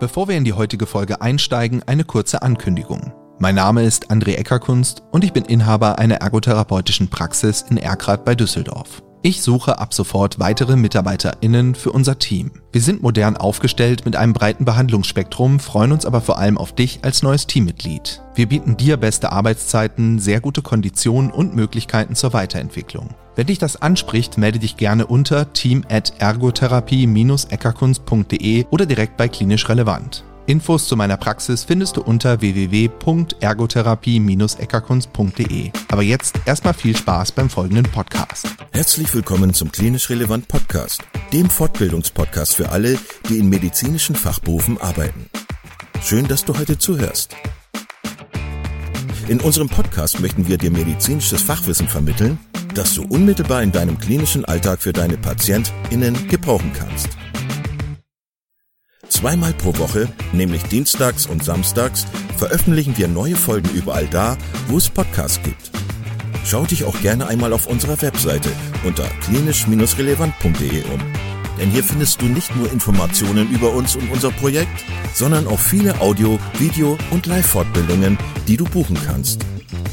Bevor wir in die heutige Folge einsteigen, eine kurze Ankündigung. Mein Name ist André Eckerkunst und ich bin Inhaber einer ergotherapeutischen Praxis in Erkrath bei Düsseldorf. Ich suche ab sofort weitere MitarbeiterInnen für unser Team. Wir sind modern aufgestellt mit einem breiten Behandlungsspektrum, freuen uns aber vor allem auf dich als neues Teammitglied. Wir bieten dir beste Arbeitszeiten, sehr gute Konditionen und Möglichkeiten zur Weiterentwicklung. Wenn dich das anspricht, melde dich gerne unter team at ergotherapie-eckerkunst.de oder direkt bei Klinisch Relevant. Infos zu meiner Praxis findest du unter www.ergotherapie-eckerkunst.de. Aber jetzt erstmal viel Spaß beim folgenden Podcast. Herzlich willkommen zum Klinisch Relevant Podcast, dem Fortbildungspodcast für alle, die in medizinischen Fachberufen arbeiten. Schön, dass du heute zuhörst. In unserem Podcast möchten wir dir medizinisches Fachwissen vermitteln, das du unmittelbar in deinem klinischen Alltag für deine PatientInnen gebrauchen kannst. Zweimal pro Woche, nämlich dienstags und samstags, veröffentlichen wir neue Folgen überall da, wo es Podcasts gibt. Schau dich auch gerne einmal auf unserer Webseite unter klinisch-relevant.de um. Denn hier findest du nicht nur Informationen über uns und unser Projekt, sondern auch viele Audio-, Video- und Live-Fortbildungen, die du buchen kannst.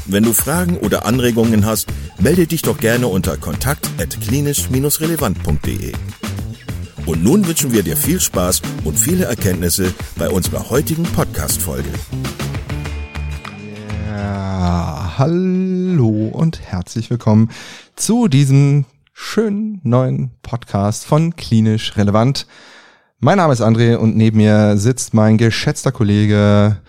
Wenn du Fragen oder Anregungen hast, melde dich doch gerne unter kontakt.klinisch-relevant.de. Und nun wünschen wir dir viel Spaß und viele Erkenntnisse bei unserer heutigen Podcast-Folge. Ja, hallo und herzlich willkommen zu diesem schönen neuen Podcast von Klinisch Relevant. Mein Name ist André und neben mir sitzt mein geschätzter Kollege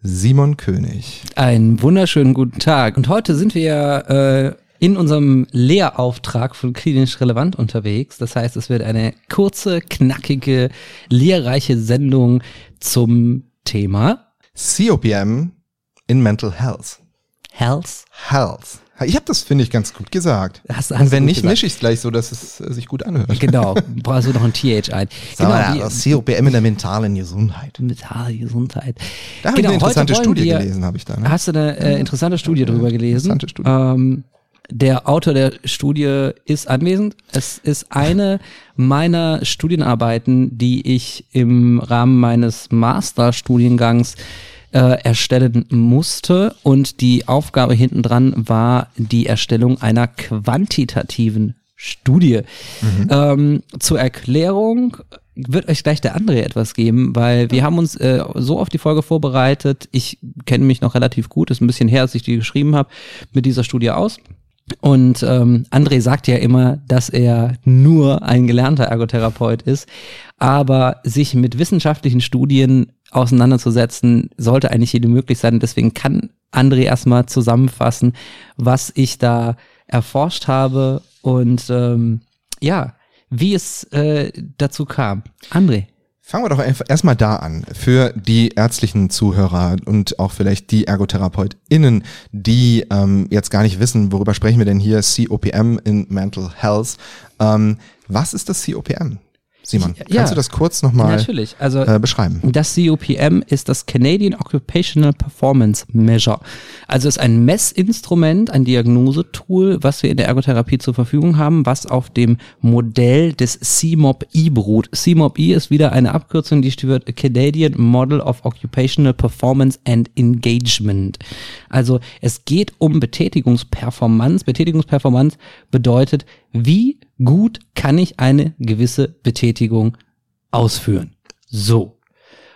Simon König. Einen wunderschönen guten Tag. Und heute sind wir äh, in unserem Lehrauftrag von klinisch relevant unterwegs. Das heißt, es wird eine kurze, knackige, lehrreiche Sendung zum Thema COPM in Mental Health. Health. Health. Ich habe das, finde ich, ganz gut gesagt. Hast, hast Und wenn nicht, mische ich es gleich so, dass es äh, sich gut anhört. Genau, brauchst du noch ein TH ein. Sag mal, Genau, das COPM in der mentalen Gesundheit. mentale Gesundheit. Da habe ich eine Genau, interessante Studie wir- gelesen, habe ich da. Ne? Hast du eine äh, interessante Studie drüber gelesen? interessante Studie. Ähm, der Autor der Studie ist anwesend. Es ist eine meiner Studienarbeiten, die ich im Rahmen meines Masterstudiengangs äh, erstellen musste. Und die Aufgabe hinten dran war die Erstellung einer quantitativen Studie. Ähm, zur Erklärung wird euch gleich der André etwas geben, weil wir haben uns äh, so auf die Folge vorbereitet. Ich kenne mich noch relativ gut, ist ein bisschen her, als ich die geschrieben habe, mit dieser Studie aus. Und ähm, André sagt ja immer, dass er nur ein gelernter Ergotherapeut ist, aber sich mit wissenschaftlichen Studien auseinanderzusetzen, sollte eigentlich jedem möglich sein. Deswegen kann André erstmal zusammenfassen, was ich da erforscht habe und ähm, ja, wie es äh, dazu kam. André. Fangen wir doch erstmal da an. Für die ärztlichen Zuhörer und auch vielleicht die ErgotherapeutInnen, die ähm, jetzt gar nicht wissen, worüber sprechen wir denn hier, COPM in Mental Health. Ähm, was ist das COPM? Simon, Ja. kannst du das kurz nochmal Natürlich. Also äh, beschreiben? Das COPM ist das Canadian Occupational Performance Measure. Also ist ein Messinstrument, ein Diagnosetool, was wir in der Ergotherapie zur Verfügung haben, was auf dem Modell des CMOP-I beruht. CMOP-I ist wieder eine Abkürzung, die steht für Canadian Model of Occupational Performance and Engagement. Also es geht um Betätigungsperformance. Betätigungsperformance bedeutet, wie gut kann ich eine gewisse Betätigung ausführen. So.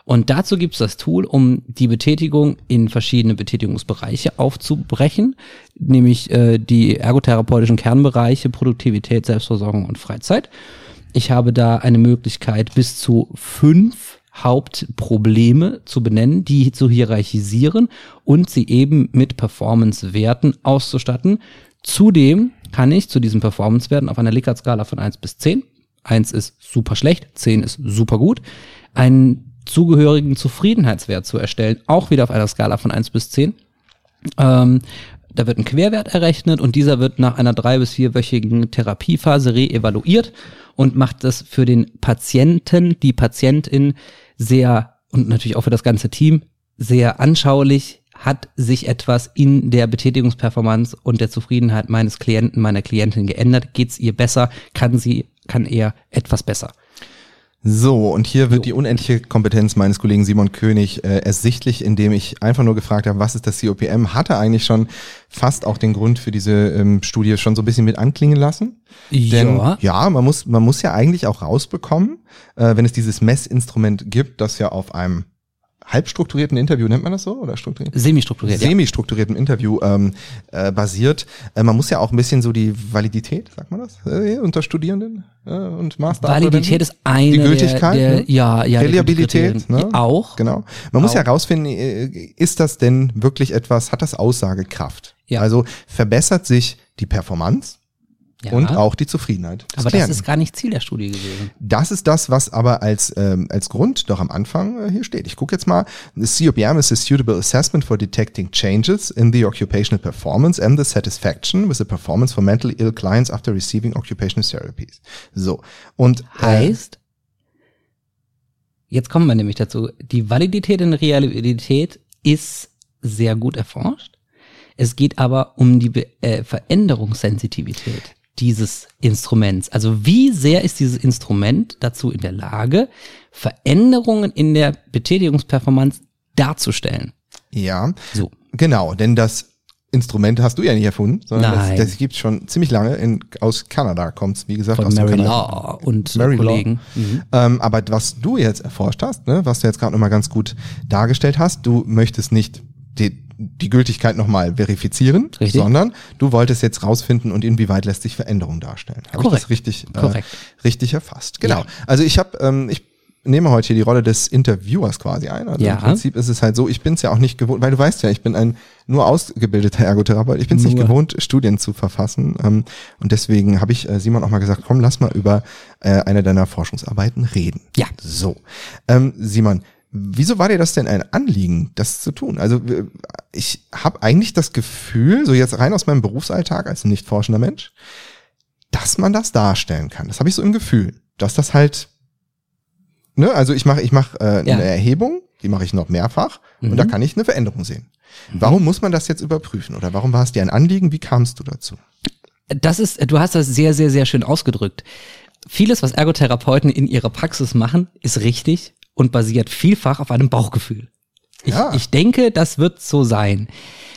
Und dazu gibt es das Tool, um die Betätigung in verschiedene Betätigungsbereiche aufzubrechen, nämlich äh, die ergotherapeutischen Kernbereiche Produktivität, Selbstversorgung und Freizeit. Ich habe da eine Möglichkeit, bis zu fünf Hauptprobleme zu benennen, die zu hierarchisieren und sie eben mit Performance-Werten auszustatten. Zudem kann ich zu diesen Performance-Werten auf einer Likert-Skala von 1 bis 10, 1 ist super schlecht, 10 ist super gut, einen zugehörigen Zufriedenheitswert zu erstellen, auch wieder auf einer Skala von 1 bis 10. Ähm, da wird ein Querwert errechnet und dieser wird nach einer drei- bis vierwöchigen Therapiephase reevaluiert und macht das für den Patienten, die Patientin sehr und natürlich auch für das ganze Team sehr anschaulich, hat sich etwas in der Betätigungsperformance und der Zufriedenheit meines Klienten, meiner Klientin geändert? Geht's ihr besser? Kann sie, kann er etwas besser? So, und hier wird jo. die unendliche Kompetenz meines Kollegen Simon König äh, ersichtlich, indem ich einfach nur gefragt habe, was ist das COPM? Hatte eigentlich schon fast auch den Grund für diese ähm, Studie schon so ein bisschen mit anklingen lassen. Ja. Denn ja, man muss, man muss ja eigentlich auch rausbekommen, äh, wenn es dieses Messinstrument gibt, das ja auf einem halbstrukturierten Interview, nennt man das so? Oder strukturiert? Semi-strukturiert. Semi-strukturierten ja. Interview ähm, äh, basiert. Äh, man muss ja auch ein bisschen so die Validität, sagt man das, äh, unter Studierenden äh, und Master. Validität ist eine die Gültigkeit, der, der ne? ja, ja, Reliabilität, ne? auch. Genau. Man auch. muss ja herausfinden, äh, ist das denn wirklich etwas, hat das Aussagekraft? Ja. Also verbessert sich die Performance? Ja. Und auch die Zufriedenheit. Aber Klienten. das ist gar nicht Ziel der Studie gewesen. Das ist das, was aber als, ähm, als Grund doch am Anfang äh, hier steht. Ich gucke jetzt mal. The COPM is a suitable assessment for detecting changes in the occupational performance and the satisfaction with the performance for mentally ill clients after receiving occupational therapies. So. Und äh, heißt, jetzt kommen wir nämlich dazu. Die Validität in Realität ist sehr gut erforscht. Es geht aber um die äh, Veränderungssensitivität dieses Instruments. Also wie sehr ist dieses Instrument dazu in der Lage, Veränderungen in der Betätigungsperformance darzustellen? Ja, so. genau, denn das Instrument hast du ja nicht erfunden, sondern Nein. das, das gibt schon ziemlich lange. In, aus Kanada kommt's, wie gesagt, Von aus Mary Law und Mary Kollegen. Law. Mhm. Ähm, aber was du jetzt erforscht hast, ne, was du jetzt gerade nochmal ganz gut dargestellt hast, du möchtest nicht die, die Gültigkeit nochmal verifizieren, richtig. sondern du wolltest jetzt rausfinden und inwieweit lässt sich Veränderung darstellen. Habe ich das richtig, äh, richtig erfasst? Genau. Ja. Also ich habe, ähm, ich nehme heute hier die Rolle des Interviewers quasi ein. Also ja. im Prinzip ist es halt so, ich bin es ja auch nicht gewohnt, weil du weißt ja, ich bin ein nur ausgebildeter Ergotherapeut. Ich bin es nicht gewohnt, Studien zu verfassen. Ähm, und deswegen habe ich äh, Simon auch mal gesagt, komm, lass mal über äh, eine deiner Forschungsarbeiten reden. Ja. So. Ähm, Simon, Wieso war dir das denn ein Anliegen, das zu tun? Also ich habe eigentlich das Gefühl, so jetzt rein aus meinem Berufsalltag als nicht forschender Mensch, dass man das darstellen kann. Das habe ich so im Gefühl, dass das halt, ne, also ich mache ich mach, äh, ja. eine Erhebung, die mache ich noch mehrfach mhm. und da mhm. kann ich eine Veränderung sehen. Mhm. Warum muss man das jetzt überprüfen oder warum war es dir ein Anliegen? Wie kamst du dazu? Das ist, du hast das sehr, sehr, sehr schön ausgedrückt. Vieles, was Ergotherapeuten in ihrer Praxis machen, ist richtig und basiert vielfach auf einem Bauchgefühl. Ich, ja. ich denke, das wird so sein.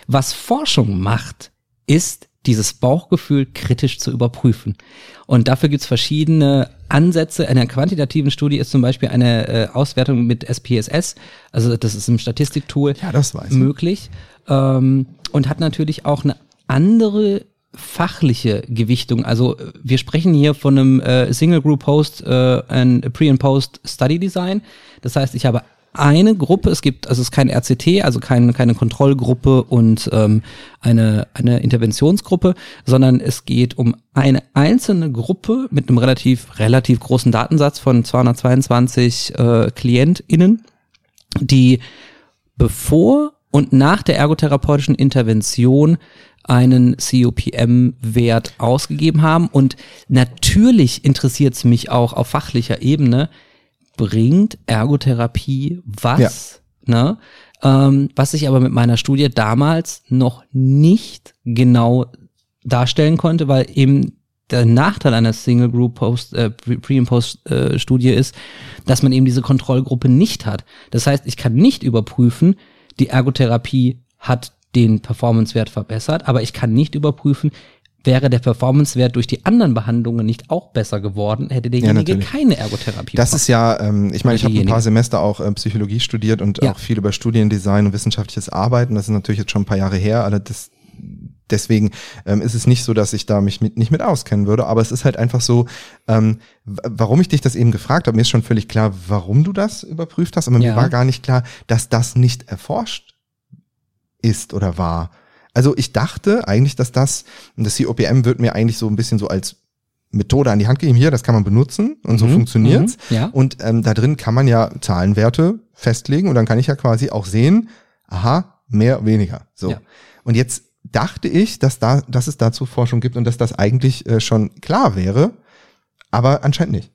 Was Forschung macht, ist dieses Bauchgefühl kritisch zu überprüfen. Und dafür gibt's verschiedene Ansätze. In einer quantitativen Studie ist zum Beispiel eine äh, Auswertung mit SPSS, also das ist ein Statistiktool, ja, möglich. Ähm, und hat natürlich auch eine andere fachliche Gewichtung. Also wir sprechen hier von einem äh, Single Group Post, äh, ein Pre- and Post Study Design. Das heißt, ich habe eine Gruppe, es gibt, also es ist kein RCT, also kein, keine Kontrollgruppe und ähm, eine, eine Interventionsgruppe, sondern es geht um eine einzelne Gruppe mit einem relativ, relativ großen Datensatz von 222 äh, KlientInnen, die bevor und nach der ergotherapeutischen Intervention einen COPM-Wert ausgegeben haben. Und natürlich interessiert es mich auch auf fachlicher Ebene, bringt Ergotherapie was? Ja. Ne? Ähm, was ich aber mit meiner Studie damals noch nicht genau darstellen konnte, weil eben der Nachteil einer Single Group Post, äh, Pre- und Post-Studie äh, ist, dass man eben diese Kontrollgruppe nicht hat. Das heißt, ich kann nicht überprüfen, die Ergotherapie hat den Performance-Wert verbessert, aber ich kann nicht überprüfen, wäre der Performance-Wert durch die anderen Behandlungen nicht auch besser geworden, hätte derjenige ja, keine Ergotherapie. Das ist ja, ähm, ich meine, ich habe ein paar Semester auch äh, Psychologie studiert und ja. auch viel über Studiendesign und wissenschaftliches Arbeiten. Das ist natürlich jetzt schon ein paar Jahre her, aber das deswegen ähm, ist es nicht so, dass ich da mich mit, nicht mit auskennen würde, aber es ist halt einfach so, ähm, warum ich dich das eben gefragt habe, mir ist schon völlig klar, warum du das überprüft hast, aber ja. mir war gar nicht klar, dass das nicht erforscht ist oder war. Also ich dachte eigentlich, dass das, und das COPM wird mir eigentlich so ein bisschen so als Methode an die Hand gegeben, hier, das kann man benutzen und mhm, so funktioniert's. Mhm, ja. Und ähm, da drin kann man ja Zahlenwerte festlegen und dann kann ich ja quasi auch sehen, aha, mehr, weniger. So. Ja. Und jetzt dachte ich, dass da, dass es dazu Forschung gibt und dass das eigentlich äh, schon klar wäre, aber anscheinend nicht.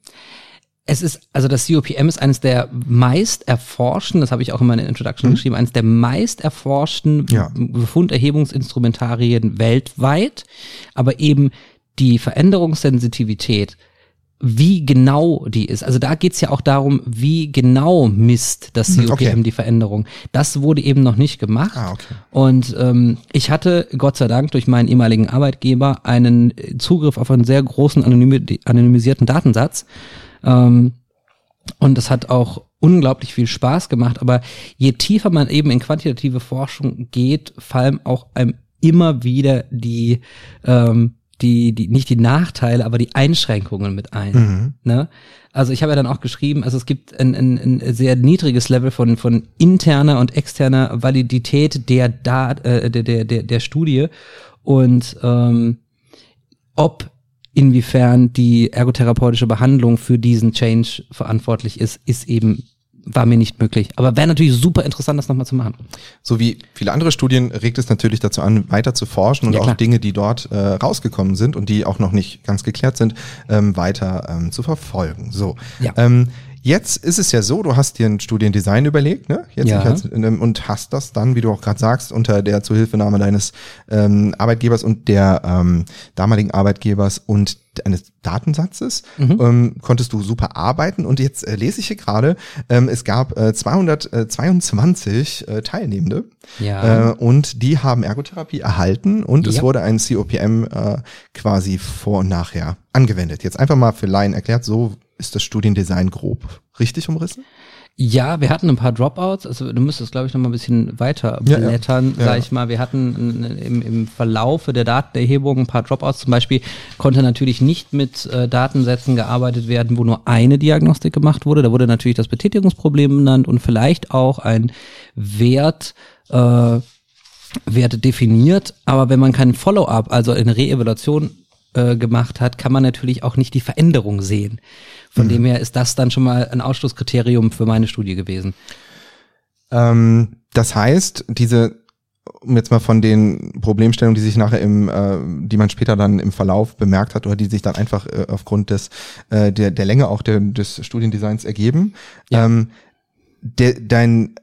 Es ist, also das COPM ist eines der meist erforschten, das habe ich auch in meiner Introduction mhm. geschrieben, eines der meist erforschten ja. Befunderhebungsinstrumentarien weltweit, aber eben die Veränderungssensitivität wie genau die ist. Also da geht's ja auch darum, wie genau misst das COPM okay. die Veränderung. Das wurde eben noch nicht gemacht. Ah, okay. Und ähm, ich hatte Gott sei Dank durch meinen ehemaligen Arbeitgeber einen Zugriff auf einen sehr großen anonymi anonymisierten Datensatz. Ähm, und das hat auch unglaublich viel Spaß gemacht. Aber je tiefer man eben in quantitative Forschung geht, fallen auch einem immer wieder die ähm, die, die, nicht die Nachteile, aber die Einschränkungen mit ein. Mhm. Ne? Also ich habe ja dann auch geschrieben, also es gibt ein, ein, ein sehr niedriges Level von, von interner und externer Validität der, Dat, äh, der, der, der, der Studie und ähm, ob inwiefern die ergotherapeutische Behandlung für diesen Change verantwortlich ist, ist eben war mir nicht möglich. Aber wäre natürlich super interessant, das nochmal zu machen. So wie viele andere Studien regt es natürlich dazu an, weiter zu forschen und Ja, auch. Dinge, die dort äh, rausgekommen sind und die auch noch nicht ganz geklärt sind, ähm, weiter ähm, zu verfolgen. So. Ja. Ähm, Jetzt ist es ja so, du hast dir ein Studiendesign überlegt, ne? Jetzt Ja. ähm, und hast das dann, wie du auch gerade sagst, unter der Zuhilfenahme deines ähm, Arbeitgebers und der ähm, damaligen Arbeitgebers und eines Datensatzes Mhm. ähm, konntest du super arbeiten. Und jetzt äh, lese ich hier gerade, ähm, es gab äh, 222 äh, Teilnehmende Ja. äh, und die haben Ergotherapie erhalten und es Ja. wurde ein COPM äh, quasi vor und nachher angewendet. Jetzt einfach mal für Laien erklärt, so ist das Studiendesign grob richtig umrissen? Ja, wir hatten ein paar Dropouts, also du müsstest, glaube ich, noch mal ein bisschen weiter Ja, ja. blättern, Ja. sag ich mal. Wir hatten im, im Verlaufe der Datenerhebung ein paar Dropouts. Zum Beispiel konnte natürlich nicht mit äh, Datensätzen gearbeitet werden, wo nur eine Diagnostik gemacht wurde. Da wurde natürlich das Betätigungsproblem benannt und vielleicht auch ein Wert, äh, Wert definiert. Aber wenn man keinen Follow-up, also eine Reevaluation äh, gemacht hat, kann man natürlich auch nicht die Veränderung sehen. Von dem her ist das dann schon mal ein Ausschlusskriterium für meine Studie gewesen. Ähm, das heißt, diese, um jetzt mal von den Problemstellungen, die sich nachher im, äh, die man später dann im Verlauf bemerkt hat oder die sich dann einfach äh, aufgrund des äh, der, der Länge auch der, des Studiendesigns ergeben, Ja. ähm, der, dein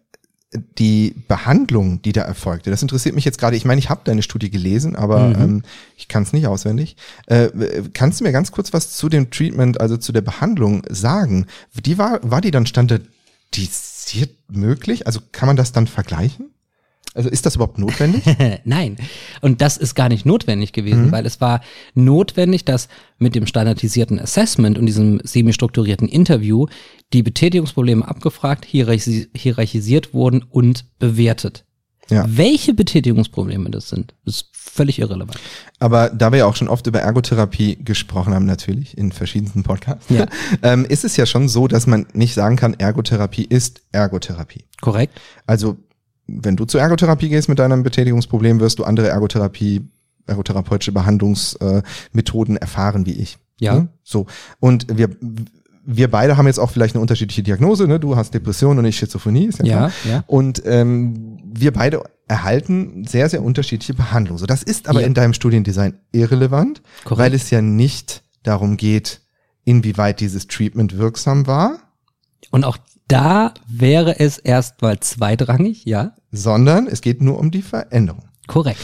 die Behandlung, die da erfolgte, das interessiert mich jetzt gerade. Ich meine, ich habe deine Studie gelesen, aber Mhm. ähm, ich kann es nicht auswendig. Äh, kannst du mir ganz kurz was zu dem Treatment, also zu der Behandlung sagen? Die war, war die dann standardisiert möglich? Also kann man das dann vergleichen? Also ist das überhaupt notwendig? Nein. Und das ist gar nicht notwendig Mhm. gewesen, weil es war notwendig, dass mit dem standardisierten Assessment und diesem semi-strukturierten Interview die Betätigungsprobleme abgefragt, hierarchisi hierarchisiert wurden und bewertet. Ja. Welche Betätigungsprobleme das sind, ist völlig irrelevant. Aber da wir ja auch schon oft über Ergotherapie gesprochen haben, natürlich in verschiedensten Podcasts, Ja. ähm, ist es ja schon so, dass man nicht sagen kann, Ergotherapie ist Ergotherapie. Korrekt? Also, wenn du zur Ergotherapie gehst mit deinem Betätigungsproblem, wirst du andere Ergotherapie, ergotherapeutische Behandlungsmethoden äh, erfahren wie ich. Ja. Ne? So. Und wir, wir beide haben jetzt auch vielleicht eine unterschiedliche Diagnose, ne? Du hast Depression und ich Schizophrenie, ist ja, Ja, ja. Und ähm, wir beide erhalten sehr, sehr unterschiedliche Behandlungen. So, das ist aber Ja. in deinem Studiendesign irrelevant, Korrekt. weil es ja nicht darum geht, inwieweit dieses Treatment wirksam war, Und auch da wäre es erstmal zweitrangig, ja? sondern es geht nur um die Veränderung. Korrekt.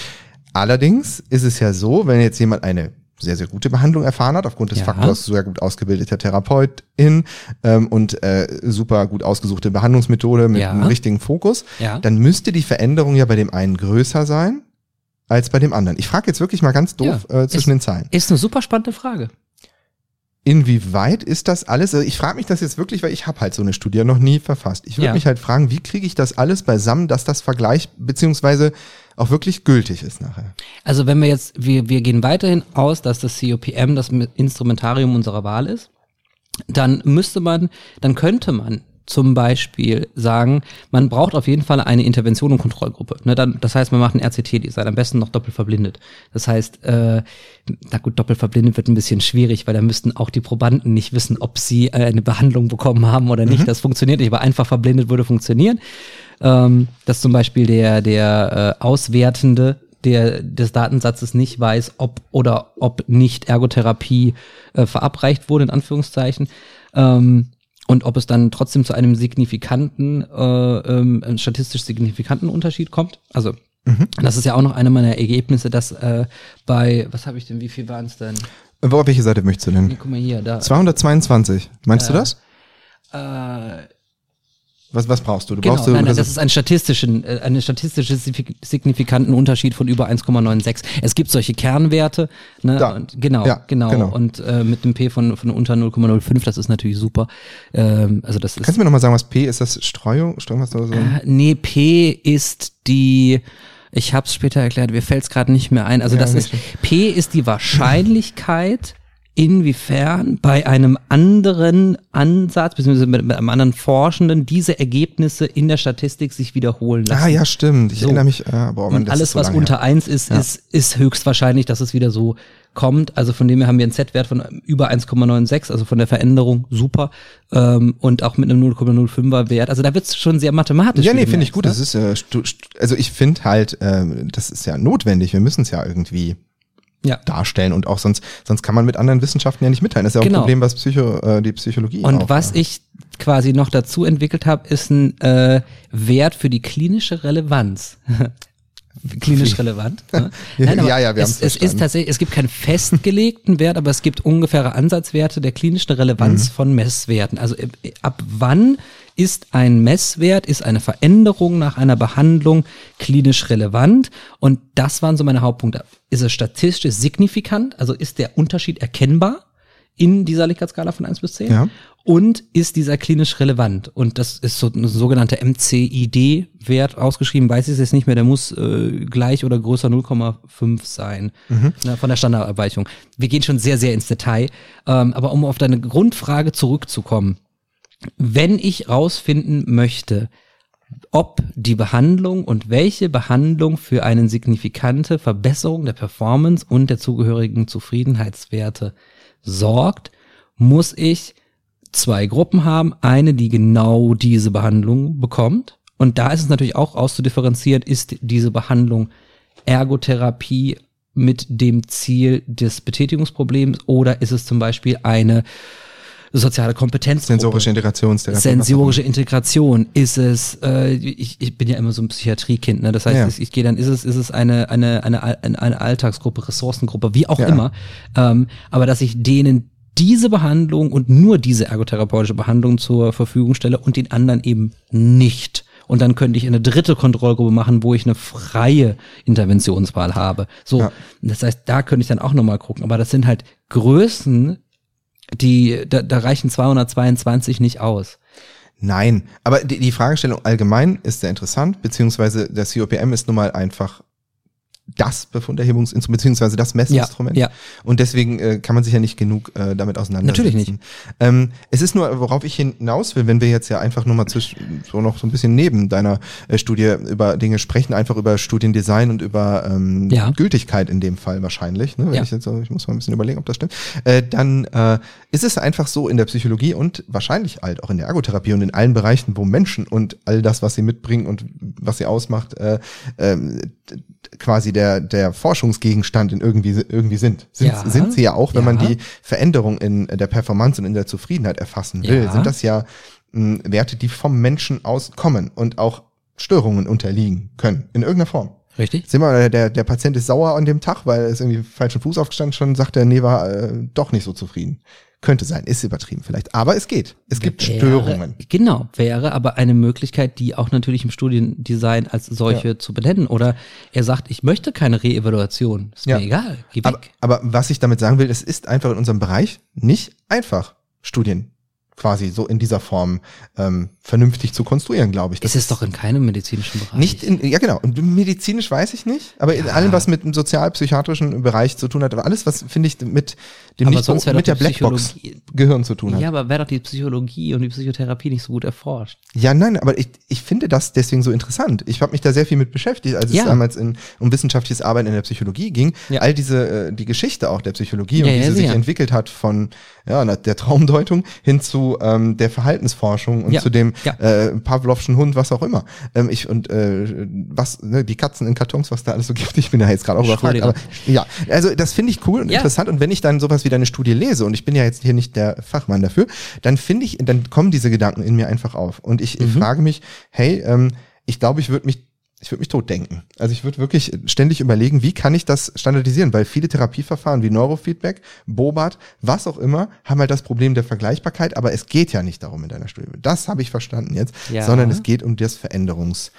Allerdings ist es ja so, wenn jetzt jemand eine sehr, sehr gute Behandlung erfahren hat, aufgrund des Ja. Faktors sehr gut ausgebildeter Therapeutin ähm, und äh, super gut ausgesuchte Behandlungsmethode mit Ja. einem richtigen Fokus, Ja. dann müsste die Veränderung ja bei dem einen größer sein als bei dem anderen. Ich frage jetzt wirklich mal ganz doof äh, zwischen Ist- den Zeilen. Ist eine super spannende Frage. Inwieweit ist das alles? Also ich frage mich das jetzt wirklich, weil ich habe halt so eine Studie noch nie verfasst. Ich würde mich halt fragen, wie kriege ich das alles beisammen, dass das Vergleich beziehungsweise auch wirklich gültig ist nachher. Also wenn wir jetzt, wir, wir gehen weiterhin aus, dass das COPM das Instrumentarium unserer Wahl ist, dann müsste man, dann könnte man zum Beispiel sagen, man braucht auf jeden Fall eine Intervention und Kontrollgruppe. Ne, dann, das heißt, man macht ein RCT-Design, am besten noch doppelt verblindet. Das heißt, äh, na gut, doppelt verblindet wird ein bisschen schwierig, weil da müssten auch die Probanden nicht wissen, ob sie äh, eine Behandlung bekommen haben oder nicht. Das funktioniert nicht, aber einfach verblindet würde funktionieren. Ähm, dass zum Beispiel der, der äh, Auswertende der, des Datensatzes nicht weiß, ob oder ob nicht Ergotherapie äh, verabreicht wurde, in Anführungszeichen. Ähm, und ob es dann trotzdem zu einem signifikanten, äh, ähm, einem statistisch signifikanten Unterschied kommt. Also das ist ja auch noch eine meiner Ergebnisse, dass äh, bei, was habe ich denn, wie viel waren es denn? Wo, welche Seite möchtest du denn? Guck mal hier, da. 222. Meinst du Äh, das? Äh, Was, was brauchst du? Du genau, brauchst du nein, nein, das ist ein statistischen, äh, eine statistische signifi- signifikanten Unterschied von über 1,96. Es gibt solche Kernwerte, ne? Da. Und, genau, Ja, genau, genau. Und äh, mit dem P von, von unter 0,05, das ist natürlich super. Ähm, also das ist Kannst du mir nochmal sagen, was P ist? Das Streuung? Streuung was da so? Äh, Nee, P ist die, ich habe es später erklärt, mir fällt es gerade nicht mehr ein. Also Ja, das ist, P ist die Wahrscheinlichkeit, inwiefern bei einem anderen Ansatz, beziehungsweise mit, einem anderen Forschenden, diese Ergebnisse in der Statistik sich wiederholen lassen. Ah, ja, stimmt. Ich So. erinnere mich. Äh, boah, Mann, Und das alles, so was unter her. eins ist, ist, ist höchstwahrscheinlich, dass es wieder so kommt. Also von dem her haben wir einen Z-Wert von über 1,96, also von der Veränderung super. Ähm, und auch mit einem 0,05er Wert. Also da wird es schon sehr mathematisch. Ja, nee, finde ich gut. ne? Das ist, äh, also ich finde halt, ähm, das ist ja notwendig. Wir müssen es ja irgendwie Ja. darstellen und auch sonst, sonst kann man mit anderen Wissenschaften ja nicht mitteilen. Das ist ja auch Genau. ein Problem, was Psycho, äh, die Psychologie Und auch, was äh, ich quasi noch dazu entwickelt habe, ist ein äh, Wert für die klinische Relevanz. Klinisch relevant. Ne? Ja, ja, wir es, es ist tatsächlich, es gibt keinen festgelegten Wert, aber es gibt ungefähre Ansatzwerte der klinischen Relevanz Mhm. von Messwerten. Also äh, ab wann ist ein Messwert, ist eine Veränderung nach einer Behandlung klinisch relevant? Und das waren so meine Hauptpunkte. Ist es statistisch signifikant? Also ist der Unterschied erkennbar in dieser Likert-Skala von 1 bis 10? Ja. Und ist dieser klinisch relevant? Und das ist so ein sogenannter MCID-Wert ausgeschrieben, weiß ich es jetzt nicht mehr, der muss äh, gleich oder größer 0,5 sein na, von der Standardabweichung. Wir gehen schon sehr, sehr ins Detail. Ähm, aber um auf deine Grundfrage zurückzukommen, wenn ich rausfinden möchte, ob die Behandlung und welche Behandlung für eine signifikante Verbesserung der Performance und der zugehörigen Zufriedenheitswerte sorgt, muss ich zwei Gruppen haben. Eine, die genau diese Behandlung bekommt. Und da ist es natürlich auch auszudifferenzieren, ist diese Behandlung Ergotherapie mit dem Ziel des Betätigungsproblems oder ist es zum Beispiel eine soziale Kompetenz. sensorische Integrationstherapie. Sensorische Integration ist es, äh, ich, ich bin ja immer so ein Psychiatriekind, ne? Das heißt, Ja. ich, ich gehe dann, ist es, ist es eine, eine, eine, eine, Alltagsgruppe, Ressourcengruppe, wie auch Ja. immer. Ähm, aber dass ich denen diese Behandlung und nur diese ergotherapeutische Behandlung zur Verfügung stelle und den anderen eben nicht. Und dann könnte ich eine dritte Kontrollgruppe machen, wo ich eine freie Interventionswahl habe. So, Ja. das heißt, da könnte ich dann auch nochmal gucken. Aber das sind halt Größen, die, da, da reichen 222 nicht aus. Nein, aber die, die Fragestellung allgemein ist sehr interessant, beziehungsweise der COPM ist nun mal einfach das Befunderhebungsinstrument, beziehungsweise das Messinstrument. Ja, ja. Und deswegen äh, kann man sich ja nicht genug äh, damit auseinandersetzen. Natürlich nicht. Ähm, es ist nur, worauf ich hinaus will, wenn wir jetzt ja einfach nur mal zwischen, so noch so ein bisschen neben deiner äh, Studie über Dinge sprechen, einfach über Studiendesign und über ähm, Ja. Gültigkeit in dem Fall wahrscheinlich. Ne? Wenn Ja. ich, jetzt, ich muss mal ein bisschen überlegen, ob das stimmt. Äh, dann äh, ist es einfach so in der Psychologie und wahrscheinlich halt auch in der Ergotherapie und in allen Bereichen, wo Menschen und all das, was sie mitbringen und was sie ausmacht, äh, d- quasi der, der Forschungsgegenstand in irgendwie, irgendwie sind. Sind, Ja. sind sie ja auch, wenn man Ja. die Veränderung in der Performance und in der Zufriedenheit erfassen will, Ja. sind das ja mh, Werte, die vom Menschen aus kommen und auch Störungen unterliegen können, in irgendeiner Form. Richtig? Sehen wir, der, der Patient ist sauer an dem Tag, weil er ist irgendwie falschen Fuß aufgestanden, schon sagt er, nee, war äh, doch nicht so zufrieden. Könnte sein, ist übertrieben vielleicht, aber es geht. Es gibt Wäre- Störungen. Genau, wäre aber eine Möglichkeit, die auch natürlich im Studiendesign als solche zu benennen. Oder er sagt, ich möchte keine Reevaluation. Ist Ja. mir egal, geh Aber, weg. aber was ich damit sagen will, es ist einfach in unserem Bereich nicht einfach, Studien quasi so in dieser Form ähm, vernünftig zu konstruieren, glaube ich. Das ist doch in keinem medizinischen Bereich. Nicht in, ja genau, und medizinisch weiß ich nicht, aber in allem, was mit dem sozialpsychiatrischen Bereich zu tun hat, aber alles, was finde ich mit dem Aber nicht so, sonst mit der Blackbox Gehirn zu tun hat. Ja, Ja, aber wäre doch die Psychologie und die Psychotherapie nicht so gut erforscht. nein, aber ich, ich finde das deswegen so interessant. Ich habe mich da sehr viel mit beschäftigt, als Ja. es damals in, um wissenschaftliches Arbeiten in der Psychologie ging. Ja. All diese, äh, die Geschichte auch der Psychologie Ja, und wie ja, sie sich entwickelt hat von ja, der Traumdeutung hin zu ähm, der Verhaltensforschung und Ja. zu dem Ja. äh, Pavlovschen Hund, was auch immer. Ähm, ich und äh, was, ne, die Katzen in Kartons, was da alles so gibt. Ich bin ja jetzt gerade auch überfragt, aber ja, also das finde ich cool und Ja. interessant. Und wenn ich dann sowas wie deine Studie lese, und ich bin ja jetzt hier nicht der Fachmann dafür, dann finde ich, dann kommen diese Gedanken in mir einfach auf. Und ich Mhm. frage mich, hey, ähm, ich glaube, ich würde mich ich würde mich tot denken. Also ich würde wirklich ständig überlegen, wie kann ich das standardisieren, weil viele Therapieverfahren wie Neurofeedback, Bobat, was auch immer, haben halt das Problem der Vergleichbarkeit, aber es geht ja nicht darum in deiner Studie. Das habe ich verstanden jetzt, Ja. sondern es geht um das Veränderungspotenzial.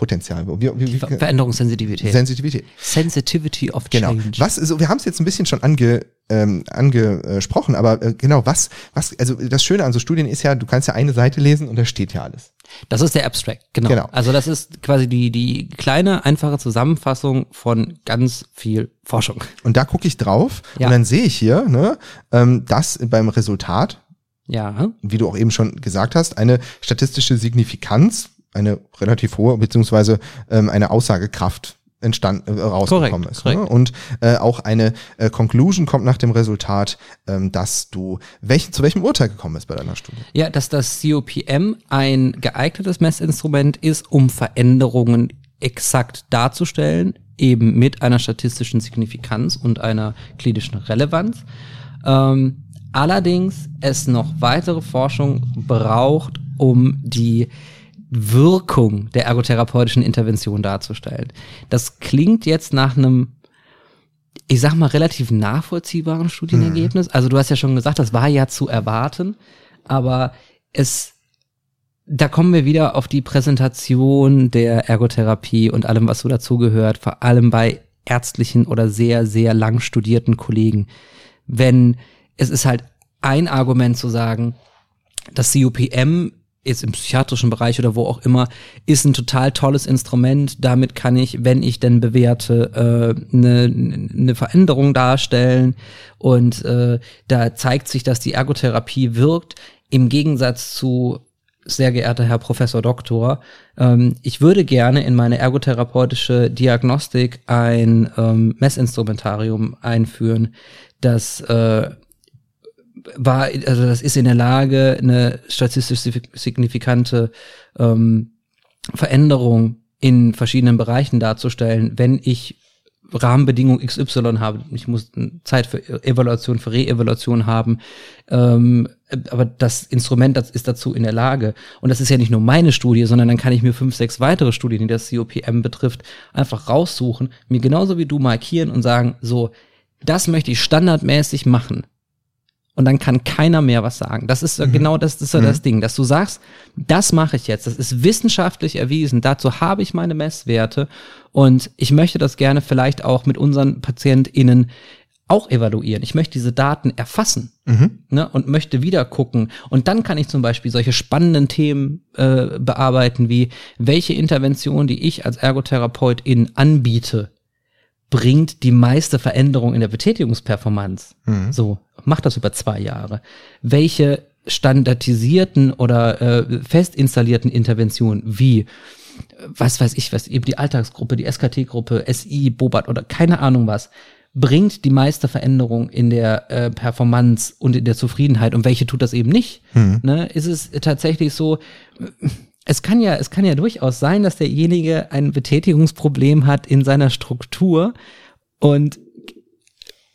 Wie, wie, wie, Ver Veränderungssensitivität. Sensitivität. Sensitivity of Genau. Change. Was so, wir haben es jetzt ein bisschen schon ange, ähm, angesprochen, aber äh, genau, was, was, also das Schöne an so Studien ist ja, du kannst ja eine Seite lesen und da steht ja alles. Das ist der Abstract, genau. Genau. Also das ist quasi die, die kleine, einfache Zusammenfassung von ganz viel Forschung. Und da gucke ich drauf Ja. und dann sehe ich hier, ne, ähm, dass beim Resultat, Ja. wie du auch eben schon gesagt hast, eine statistische Signifikanz, eine relativ hohe, beziehungsweise ähm, eine Aussagekraft entstanden äh, rausgekommen Korrekt, ist. Ne? korrekt. Und äh, auch eine äh, Conclusion kommt nach dem Resultat, ähm, dass du welch, zu welchem Urteil gekommen bist bei deiner Studie. Ja, dass das COPM ein geeignetes Messinstrument ist, um Veränderungen exakt darzustellen, eben mit einer statistischen Signifikanz und einer klinischen Relevanz. Ähm, allerdings es noch weitere Forschung braucht, um die Wirkung der ergotherapeutischen Intervention darzustellen. Das klingt jetzt nach einem ich sag mal, relativ nachvollziehbaren Studienergebnis. Also du hast ja schon gesagt, das war ja zu erwarten, aber es, da kommen wir wieder auf die Präsentation der Ergotherapie und allem, was so dazugehört, vor allem bei ärztlichen oder sehr, sehr lang studierten Kollegen. Wenn es ist halt ein Argument zu sagen, das COPM jetzt im psychiatrischen Bereich oder wo auch immer, ist ein total tolles Instrument. Damit kann ich, wenn ich denn bewerte, äh, eine ne Veränderung darstellen. Und äh, da zeigt sich, dass die Ergotherapie wirkt. Im Gegensatz zu sehr geehrter Herr Professor Doktor, ähm, ich würde gerne in meine ergotherapeutische Diagnostik ein ähm, Messinstrumentarium einführen, das äh, war, also das ist in der Lage, eine statistisch signifikante ähm, Veränderung in verschiedenen Bereichen darzustellen, wenn ich Rahmenbedingung XY habe. Ich muss Zeit für Evaluation, für Re-Evaluation haben. Ähm, aber das Instrument das ist dazu in der Lage. Und das ist ja nicht nur meine Studie, sondern dann kann ich mir fünf, sechs weitere Studien, die das COPM betrifft, einfach raussuchen, mir genauso wie du markieren und sagen, so, das möchte ich standardmäßig machen und dann kann keiner mehr was sagen. Das ist mhm. genau das, das ist ja das Ding, dass du sagst, das mache ich jetzt, das ist wissenschaftlich erwiesen, dazu habe ich meine Messwerte und ich möchte das gerne vielleicht auch mit unseren PatientInnen auch evaluieren. Ich möchte diese Daten erfassen Mhm. ne, und möchte wieder gucken. Und dann kann ich zum Beispiel solche spannenden Themen äh, bearbeiten, wie welche Intervention, die ich als Ergotherapeutin anbiete, bringt die meiste Veränderung in der Betätigungsperformance. Mhm. So, mach das über zwei Jahre. Welche standardisierten oder äh, fest installierten Interventionen wie äh, was weiß ich was, eben die Alltagsgruppe, die SKT-Gruppe, SI, Bobat oder keine Ahnung was, bringt die meiste Veränderung in der äh, Performance und in der Zufriedenheit und welche tut das eben nicht? Ne? Ist es tatsächlich so, es kann ja, es kann ja durchaus sein, dass derjenige ein Betätigungsproblem hat in seiner Struktur und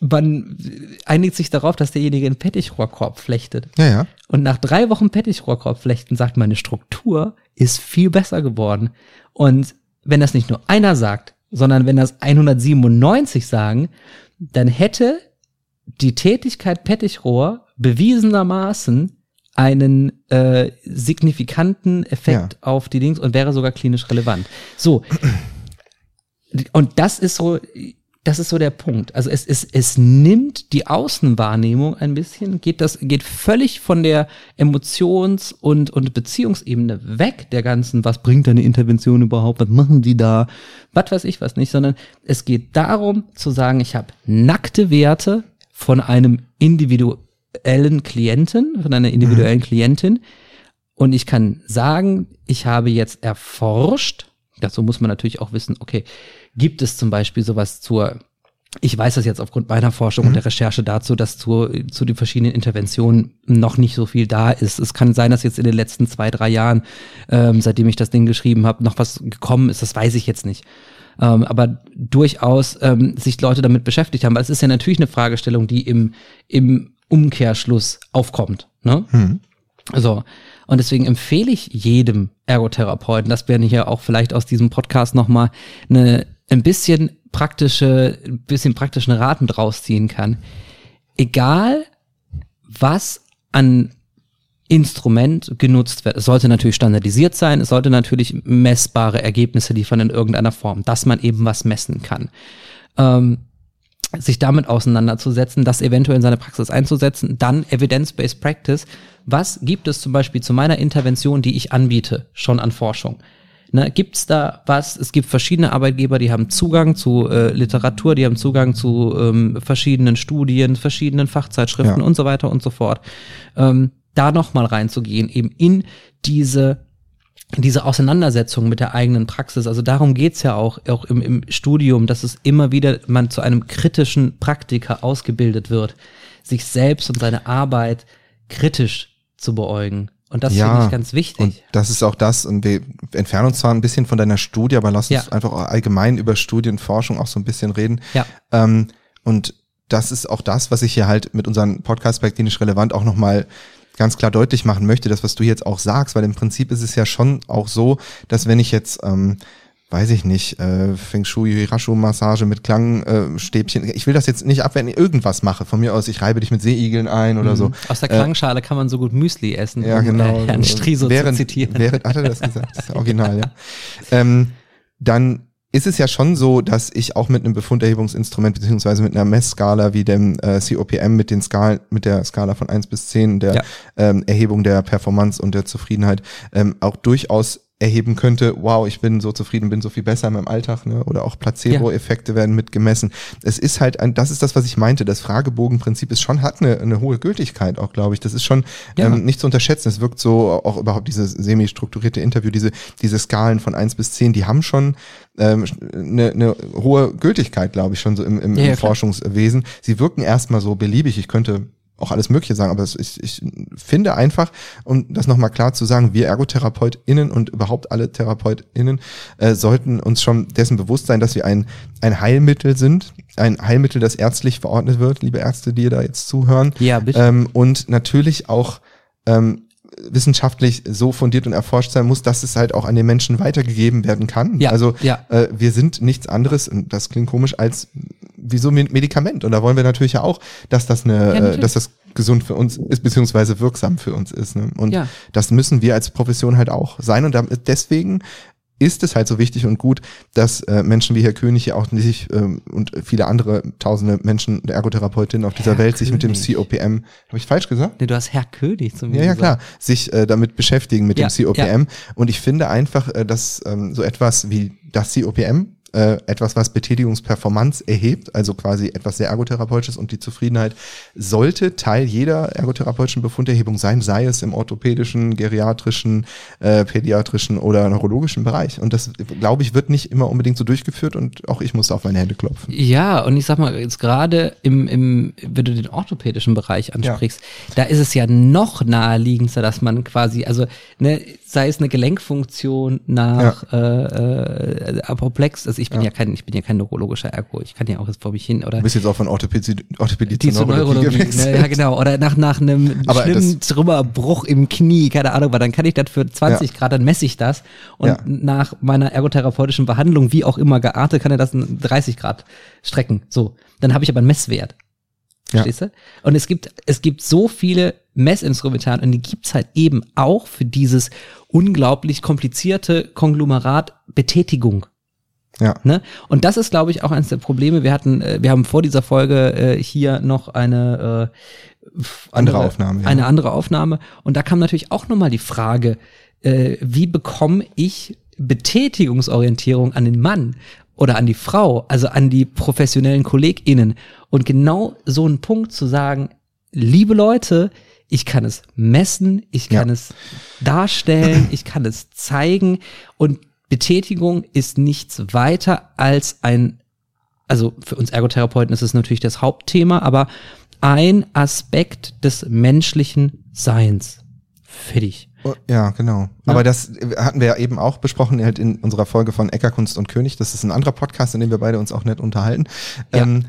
man einigt sich darauf, dass derjenige einen Pettichrohrkorb flechtet. Ja, ja. Und nach drei Wochen Pettichrohrkorb flechten sagt, meine Struktur ist viel besser geworden. Und wenn das nicht nur einer sagt, sondern wenn das 197 sagen, dann hätte die Tätigkeit Pettichrohr bewiesenermaßen einen äh, signifikanten Effekt Ja. auf die Dings und wäre sogar klinisch relevant. So. Und das ist so, das ist so der Punkt. Also es, es, es nimmt die Außenwahrnehmung ein bisschen, geht das, geht völlig von der Emotions- und, und Beziehungsebene weg der ganzen, was bringt eine Intervention überhaupt, was machen die da, was weiß ich was nicht, sondern es geht darum zu sagen, ich habe nackte Werte von einem individuellen Klienten, von einer individuellen Klientin. Und ich kann sagen, ich habe jetzt erforscht, dazu muss man natürlich auch wissen, okay, gibt es zum Beispiel sowas zur, ich weiß das jetzt aufgrund meiner Forschung und der Recherche dazu, dass zu, zu den verschiedenen Interventionen noch nicht so viel da ist. Es kann sein, dass jetzt in den letzten zwei, drei Jahren, ähm, seitdem ich das Ding geschrieben habe, noch was gekommen ist, das weiß ich jetzt nicht. Ähm, aber durchaus ähm, sich Leute damit beschäftigt haben, weil es ist ja natürlich eine Fragestellung, die im, im Umkehrschluss aufkommt. Ne? Hm. So. Und deswegen empfehle ich jedem Ergotherapeuten, dass wir hier auch vielleicht aus diesem Podcast nochmal eine, ein bisschen praktische, ein bisschen praktischen Rat mit rausziehen kann. Egal, was an Instrument genutzt wird. Es sollte natürlich standardisiert sein, es sollte natürlich messbare Ergebnisse liefern in irgendeiner Form, dass man eben was messen kann. Ähm, sich damit auseinanderzusetzen, das eventuell in seine Praxis einzusetzen, dann Evidence-Based Practice. Was gibt es zum Beispiel zu meiner Intervention, die ich anbiete, schon an Forschung? Ne, gibt's da was? Es gibt verschiedene Arbeitgeber, die haben Zugang zu äh, Literatur, die haben Zugang zu ähm, verschiedenen Studien, verschiedenen Fachzeitschriften ja. und so weiter und so fort. Ähm, da nochmal reinzugehen, eben in diese diese Auseinandersetzung mit der eigenen Praxis, also darum geht's ja auch, auch im, im Studium, dass es immer wieder man zu einem kritischen Praktiker ausgebildet wird, sich selbst und seine Arbeit kritisch zu beäugen. Und das ja, finde ich ganz wichtig. Und das ist auch das, und wir entfernen uns zwar ein bisschen von deiner Studie, aber lass uns ja. einfach allgemein über Studienforschung auch so ein bisschen reden. Ja. Ähm, und das ist auch das, was ich hier halt mit unserem Podcast bei klinisch relevant auch nochmal ganz klar deutlich machen möchte, das, was du jetzt auch sagst, weil im Prinzip ist es ja schon auch so, dass wenn ich jetzt ähm, weiß ich nicht, äh, Feng Shui, Hirashu-Massage mit Klangstäbchen. Äh, ich will das jetzt nicht abwenden, irgendwas mache. Von mir aus, ich reibe dich mit Seeigeln ein oder mhm. so. Aus der Klangschale äh, kann man so gut Müsli essen, ja, um genau. Äh, Herrn Striso während, zu zitieren. Während, hat er das gesagt? Das ist original, ja. Ähm, dann ist es ja schon so, dass ich auch mit einem Befunderhebungsinstrument beziehungsweise mit einer Messskala wie dem äh, COPM mit den Skalen, mit der Skala von eins bis zehn der ja. ähm, Erhebung der Performance und der Zufriedenheit ähm, auch durchaus erheben könnte, wow, ich bin so zufrieden, bin so viel besser in meinem Alltag, ne? Oder auch Placebo-Effekte ja. werden mitgemessen. Es ist halt ein, das ist das, was ich meinte. Das Fragebogenprinzip ist schon, hat eine, eine hohe Gültigkeit auch, glaube ich. Das ist schon ja. ähm, nicht zu unterschätzen. Es wirkt so, auch überhaupt dieses semi-strukturierte Interview, diese, diese Skalen von eins bis zehn, die haben schon ähm, eine, eine hohe Gültigkeit, glaube ich, schon so im, im, ja, im Forschungswesen. Sie wirken erstmal so beliebig. Ich könnte auch alles Mögliche sagen, aber ich, ich finde einfach, um das nochmal klar zu sagen, wir ErgotherapeutInnen und überhaupt alle TherapeutInnen äh, sollten uns schon dessen bewusst sein, dass wir ein, ein Heilmittel sind, ein Heilmittel, das ärztlich verordnet wird, liebe Ärzte, die ihr da jetzt zuhören. Ja, bitte. Ähm, und natürlich auch ähm, wissenschaftlich so fundiert und erforscht sein muss, dass es halt auch an den Menschen weitergegeben werden kann. Ja, also ja. Äh, wir sind nichts anderes, und das klingt komisch, als wie so ein Medikament. Und da wollen wir natürlich ja auch, dass das eine, ja, äh, dass das gesund für uns ist, beziehungsweise wirksam für uns ist. Ne? Und das müssen wir als Profession halt auch sein. Und deswegen ist es halt so wichtig und gut, dass äh, Menschen wie Herr König ja auch sich ähm, und viele andere tausende Menschen, der Ergotherapeutin auf dieser Herr Welt, sich mit dem COPM, habe ich falsch gesagt? Nee, du hast Herr König zu mir Ja, ja, klar, sich äh, damit beschäftigen mit ja, dem COPM. Ja. Und ich finde einfach, äh, dass ähm, so etwas wie das COPM äh, etwas, was Betätigungsperformance erhebt, also quasi etwas sehr ergotherapeutisches und die Zufriedenheit sollte Teil jeder ergotherapeutischen Befunderhebung sein, sei es im orthopädischen, geriatrischen, äh, pädiatrischen oder neurologischen Bereich. Und das, glaube ich, wird nicht immer unbedingt so durchgeführt und auch ich muss auf meine Hände klopfen. Ja, und ich sag mal, jetzt gerade im, im, wenn du den orthopädischen Bereich ansprichst, ja. da ist es ja noch naheliegendster, dass man quasi, also ne, sei es eine Gelenkfunktion nach ja. äh, äh, Apoplex, also ich bin ja. ja. kein, ich bin ja kein neurologischer Ergo, ich kann ja auch jetzt vor mich hin oder. Du bist jetzt auch von Orthopädie, Orthopädie zu Neurologie, Neurologie ne, ja genau, oder nach nach einem Aber schlimmen Trümmerbruch im Knie, keine Ahnung, weil dann kann ich das für 20 ja. Grad, dann messe ich das und nach meiner ergotherapeutischen Behandlung, wie auch immer geartet, kann er das in 30 Grad strecken. So, dann habe ich aber einen Messwert. Verstehst du? Und es gibt, es gibt so viele Messinstrumentarien und die gibt's halt eben auch für dieses unglaublich komplizierte Konglomerat Betätigung. Ja. Ne? Und das ist, glaube ich, auch eines der Probleme. Wir hatten, äh, wir haben vor dieser Folge äh, hier noch eine äh, andere, andere Aufnahme. Ja. Eine andere Aufnahme. Und da kam natürlich auch nochmal die Frage, äh, wie bekomme ich Betätigungsorientierung an den Mann oder an die Frau, also an die professionellen KollegInnen. Und genau so ein Punkt zu sagen, liebe Leute, ich kann es messen, ich kann ja. es darstellen, ich kann es zeigen und Betätigung ist nichts weiter als ein, also für uns Ergotherapeuten ist es natürlich das Hauptthema, aber ein Aspekt des menschlichen Seins. Fertig. Oh, ja, genau. Ja. Aber das hatten wir ja eben auch besprochen halt in unserer Folge von Eckerkunst und König. Das ist ein anderer Podcast, in dem wir beide uns auch nett unterhalten. Ja. Ähm,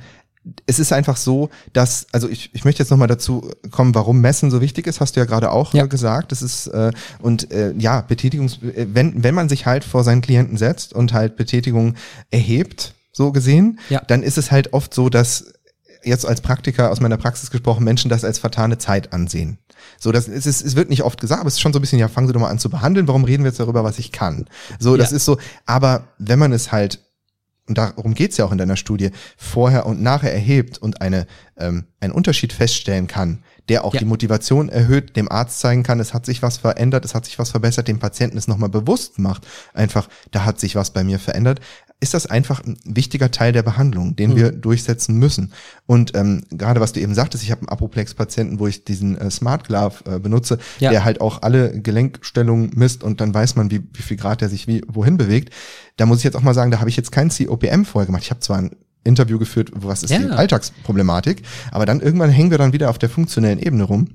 es ist einfach so, dass, also ich, ich möchte jetzt nochmal dazu kommen, warum Messen so wichtig ist, hast du ja gerade auch Ja. äh, gesagt. Das ist, äh, und äh, ja, Betätigungs, äh, wenn, wenn man sich halt vor seinen Klienten setzt und halt Betätigung erhebt, so gesehen, Ja. dann ist es halt oft so, dass jetzt als Praktiker aus meiner Praxis gesprochen, Menschen das als vertane Zeit ansehen. So, das ist, es, es wird nicht oft gesagt, aber es ist schon so ein bisschen, ja, fangen Sie doch mal an zu behandeln, warum reden wir jetzt darüber, was ich kann? So, das Ja. ist so, aber wenn man es halt und darum geht's ja auch in deiner Studie, vorher und nachher erhebt und eine, ähm, einen Unterschied feststellen kann, der auch Ja. die Motivation erhöht, dem Arzt zeigen kann, es hat sich was verändert, es hat sich was verbessert, dem Patienten es nochmal bewusst macht, einfach, da hat sich was bei mir verändert, ist das einfach ein wichtiger Teil der Behandlung, den Mhm. wir durchsetzen müssen. Und ähm, gerade was du eben sagtest, ich habe einen Apoplex-Patienten, wo ich diesen äh, Smart Glove äh, benutze, Ja. der halt auch alle Gelenkstellungen misst und dann weiß man, wie, wie viel Grad der sich wie wohin bewegt. Da muss ich jetzt auch mal sagen, da habe ich jetzt kein COPM vorher gemacht. Ich habe zwar ein Interview geführt, was ist die Ja. Alltagsproblematik, aber dann irgendwann hängen wir dann wieder auf der funktionellen Ebene rum.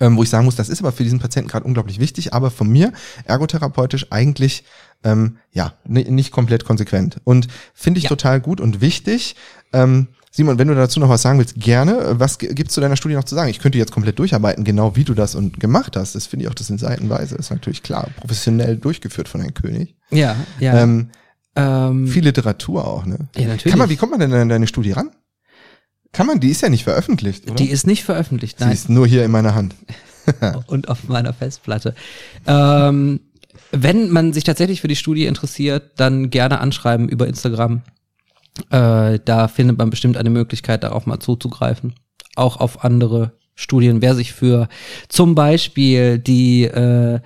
Ähm, wo ich sagen muss, das ist aber für diesen Patienten gerade unglaublich wichtig, aber von mir ergotherapeutisch eigentlich ähm, ja ni- nicht komplett konsequent und finde ich Ja. total gut und wichtig. Ähm, Simon, wenn du dazu noch was sagen willst, gerne. Was gibt's zu deiner Studie noch zu sagen? Ich könnte jetzt komplett durcharbeiten, genau wie du das und gemacht hast. Das finde ich auch, das in Seitenweise ist natürlich klar, professionell durchgeführt von Herrn König. Ja, ja. Ähm, ähm, viel Literatur auch, ne? ja, natürlich. Kann man, wie kommt man denn an deine Studie ran? Kann man, die ist ja nicht veröffentlicht, oder? die ist nicht veröffentlicht, Sie nein. ist nur hier in meiner Hand. und auf meiner Festplatte. Ähm, wenn man sich tatsächlich für die Studie interessiert, dann gerne anschreiben über Instagram. Äh, da findet man bestimmt eine Möglichkeit, darauf mal zuzugreifen. Auch auf andere Studien. Wer sich für zum Beispiel die äh,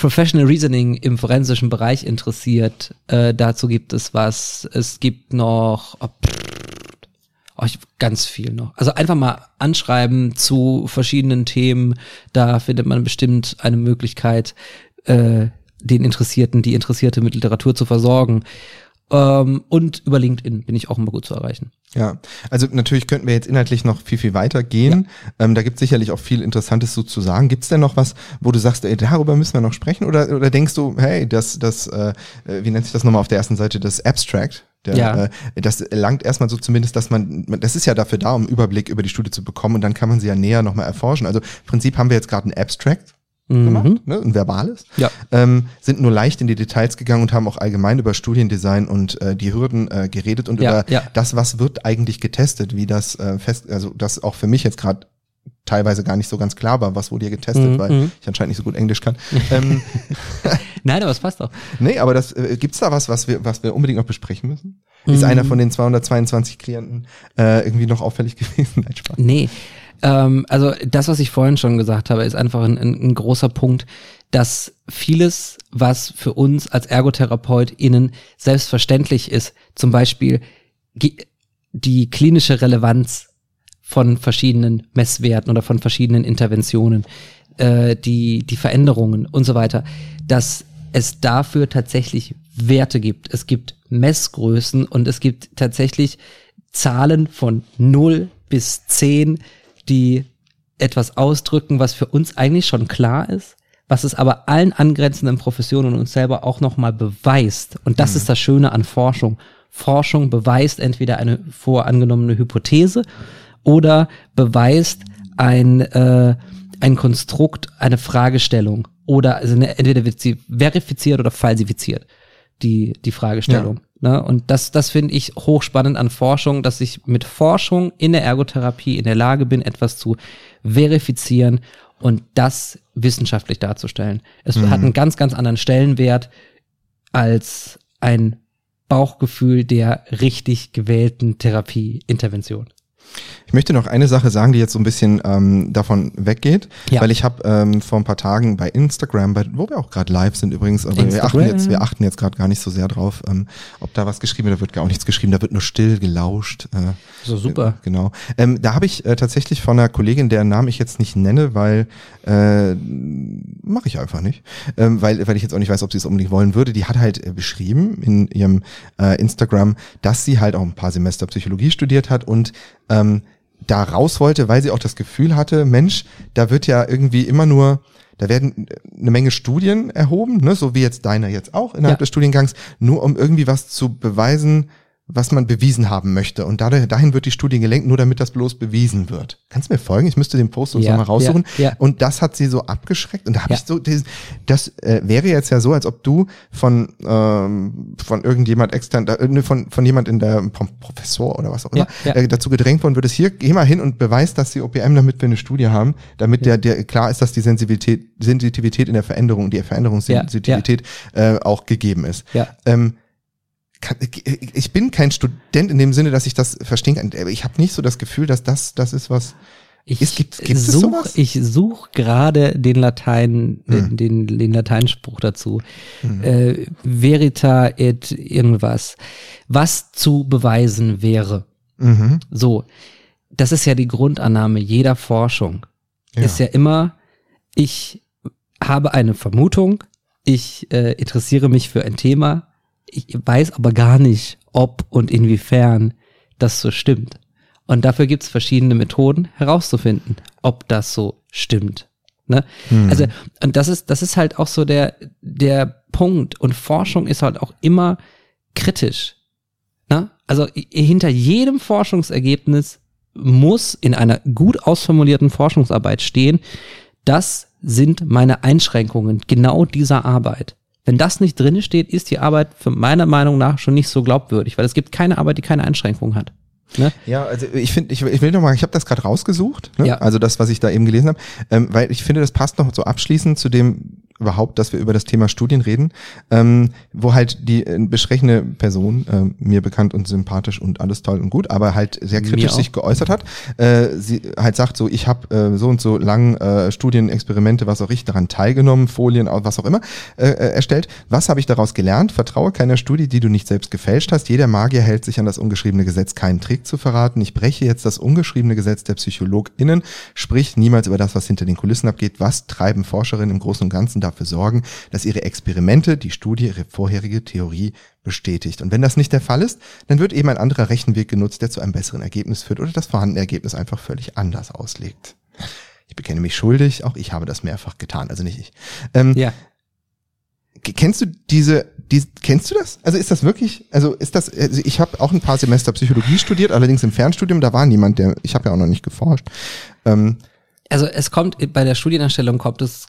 Professional Reasoning im forensischen Bereich interessiert, äh, dazu gibt es was. Es gibt noch oh, Oh, ganz viel noch. Also einfach mal anschreiben zu verschiedenen Themen. Da findet man bestimmt eine Möglichkeit, äh, den Interessierten, die Interessierte mit Literatur zu versorgen. Ähm, und über LinkedIn bin ich auch immer gut zu erreichen. Ja, also natürlich könnten wir jetzt inhaltlich noch viel, viel weiter gehen. Ähm, da gibt es sicherlich auch viel Interessantes so zu sagen. Gibt es denn noch was, wo du sagst, ey, darüber müssen wir noch sprechen? Oder, oder denkst du, hey, das, das, äh, äh, wie nennt sich das nochmal auf der ersten Seite, das Abstract? Der, Ja. äh, das langt erstmal so zumindest, dass man, das ist ja dafür da, um Überblick über die Studie zu bekommen und dann kann man sie ja näher nochmal erforschen. Also im Prinzip haben wir jetzt gerade ein Abstract gemacht, Mhm. ne, ein verbales Ja. ähm, sind nur leicht in die Details gegangen und haben auch allgemein über Studiendesign und äh, die Hürden äh, geredet und Ja, über ja. das, was wird eigentlich getestet, wie das äh, fest, also das auch für mich jetzt gerade teilweise gar nicht so ganz klar war, was wurde hier getestet, Mhm, weil mhm. ich anscheinend nicht so gut Englisch kann. ähm, Nein, aber es passt auch. nee, aber das äh, gibt's da was, was wir, was wir unbedingt noch besprechen müssen? Ist Mhm. einer von den 222 Klienten äh, irgendwie noch auffällig gewesen? Nein, Spaß. Nee. Ähm, also das, was ich vorhin schon gesagt habe, ist einfach ein, ein, ein großer Punkt, dass vieles, was für uns als ErgotherapeutInnen selbstverständlich ist, zum Beispiel die klinische Relevanz von verschiedenen Messwerten oder von verschiedenen Interventionen, äh, die, die Veränderungen und so weiter, dass es dafür tatsächlich Werte gibt. Es gibt Messgrößen und es gibt tatsächlich Zahlen von 0 bis 10, die etwas ausdrücken, was für uns eigentlich schon klar ist, was es aber allen angrenzenden Professionen und uns selber auch nochmal beweist. Und das ist das Schöne an Forschung. Forschung beweist entweder eine vorangenommene Hypothese oder beweist ein, äh, ein Konstrukt, eine Fragestellung oder also entweder wird sie verifiziert oder falsifiziert, die, die Fragestellung. Ne? Und das, das finde ich hochspannend an Forschung, dass ich mit Forschung in der Ergotherapie in der Lage bin, etwas zu verifizieren und das wissenschaftlich darzustellen. Es hat einen ganz, ganz anderen Stellenwert als ein Bauchgefühl der richtig gewählten Therapieintervention. Ich möchte noch eine Sache sagen, die jetzt so ein bisschen ähm, davon weggeht, Ja. weil ich habe ähm, vor ein paar Tagen bei Instagram, bei, wo wir auch gerade live sind übrigens, aber wir achten jetzt, wir achten jetzt gerade gar nicht so sehr drauf, ähm, ob da was geschrieben wird, da wird gar auch nichts geschrieben, da wird nur still gelauscht. Äh, So super. Genau. Ähm, da habe ich äh, tatsächlich von einer Kollegin, deren Namen ich jetzt nicht nenne, weil äh, mache ich einfach nicht, ähm, weil weil ich jetzt auch nicht weiß, ob sie es unbedingt wollen würde. Die hat halt äh, beschrieben in ihrem äh, Instagram, dass sie halt auch ein paar Semester Psychologie studiert hat und ähm, da raus wollte, weil sie auch das Gefühl hatte, Mensch, da wird ja irgendwie immer nur da werden eine Menge Studien erhoben, ne, so wie jetzt deiner jetzt auch innerhalb Ja. des Studiengangs, nur um irgendwie was zu beweisen, was man bewiesen haben möchte. Und dadurch, dahin wird die Studie gelenkt, nur damit das bloß bewiesen wird. Kannst du mir folgen? Ich müsste den Post uns Ja, nochmal raussuchen. ja, ja. Und das hat sie so abgeschreckt. Und da habe Ja. ich so, dieses- das äh, wäre jetzt ja so, als ob du von ähm, von irgendjemand extern, äh, ne, von von jemand in der vom Professor oder was auch immer. Äh, dazu gedrängt worden würdest. Hier geh mal hin und beweis, dass die OPM, damit wir eine Studie haben, damit der der klar ist, dass die Sensibilität Sensitivität in der Veränderung, die Veränderungssensitivität äh, auch gegeben ist. Ja. Ähm, ich bin kein Student in dem Sinne, dass ich das verstehen kann. Ich habe nicht so das Gefühl, dass das das ist was. Ich Es gibt- gibt such, ich suche gerade den Latein, Hm. den, den Lateinspruch dazu. Äh, verita et irgendwas. Was zu beweisen wäre. Mhm. So. Das ist ja die Grundannahme jeder Forschung. Ja. Ist ja immer, ich habe eine Vermutung, ich äh, interessiere mich für ein Thema, ich weiß aber gar nicht, ob und inwiefern das so stimmt. Und dafür gibt es verschiedene Methoden herauszufinden, ob das so stimmt. Ne? Also, und das ist, das ist halt auch so der, der Punkt. Und Forschung ist halt auch immer kritisch. Ne? Also hinter jedem Forschungsergebnis muss in einer gut ausformulierten Forschungsarbeit stehen, das sind meine Einschränkungen genau dieser Arbeit. Wenn das nicht drin steht, ist die Arbeit für meiner Meinung nach schon nicht so glaubwürdig, weil es gibt keine Arbeit, die keine Einschränkungen hat. Ne? Ja, also ich finde, ich, ich will noch mal, ich habe das gerade rausgesucht, ne? Ja. also das, was ich da eben gelesen habe, ähm, weil ich finde, das passt noch so abschließend zu dem überhaupt, dass wir über das Thema Studien reden, ähm, wo halt die äh, besprechende Person, ähm, mir bekannt und sympathisch und alles toll und gut, aber halt sehr kritisch sich geäußert hat, äh, sie halt sagt so, ich habe äh, so und so lang äh, Studien, Experimente, was auch ich, daran teilgenommen, Folien, was auch immer, äh, äh, erstellt. Was habe ich daraus gelernt? Vertraue keiner Studie, die du nicht selbst gefälscht hast. Jeder Magier hält sich an das ungeschriebene Gesetz, keinen Trick zu verraten. Ich breche jetzt das ungeschriebene Gesetz der PsychologInnen, sprich niemals über das, was hinter den Kulissen abgeht. Was treiben Forscherinnen im Großen und Ganzen dafür sorgen, dass ihre Experimente, die Studie, ihre vorherige Theorie bestätigt. Und wenn das nicht der Fall ist, dann wird eben ein anderer Rechenweg genutzt, der zu einem besseren Ergebnis führt oder das vorhandene Ergebnis einfach völlig anders auslegt. Ich bekenne mich schuldig, auch ich habe das mehrfach getan, also nicht ich. Ähm, Ja. Kennst du diese, die, kennst du das? Also ist das wirklich, also ist das, also ich habe auch ein paar Semester Psychologie studiert, allerdings im Fernstudium, da war niemand, der, ich habe ja auch noch nicht geforscht. Ähm, Also es kommt bei der Studienerstellung kommt es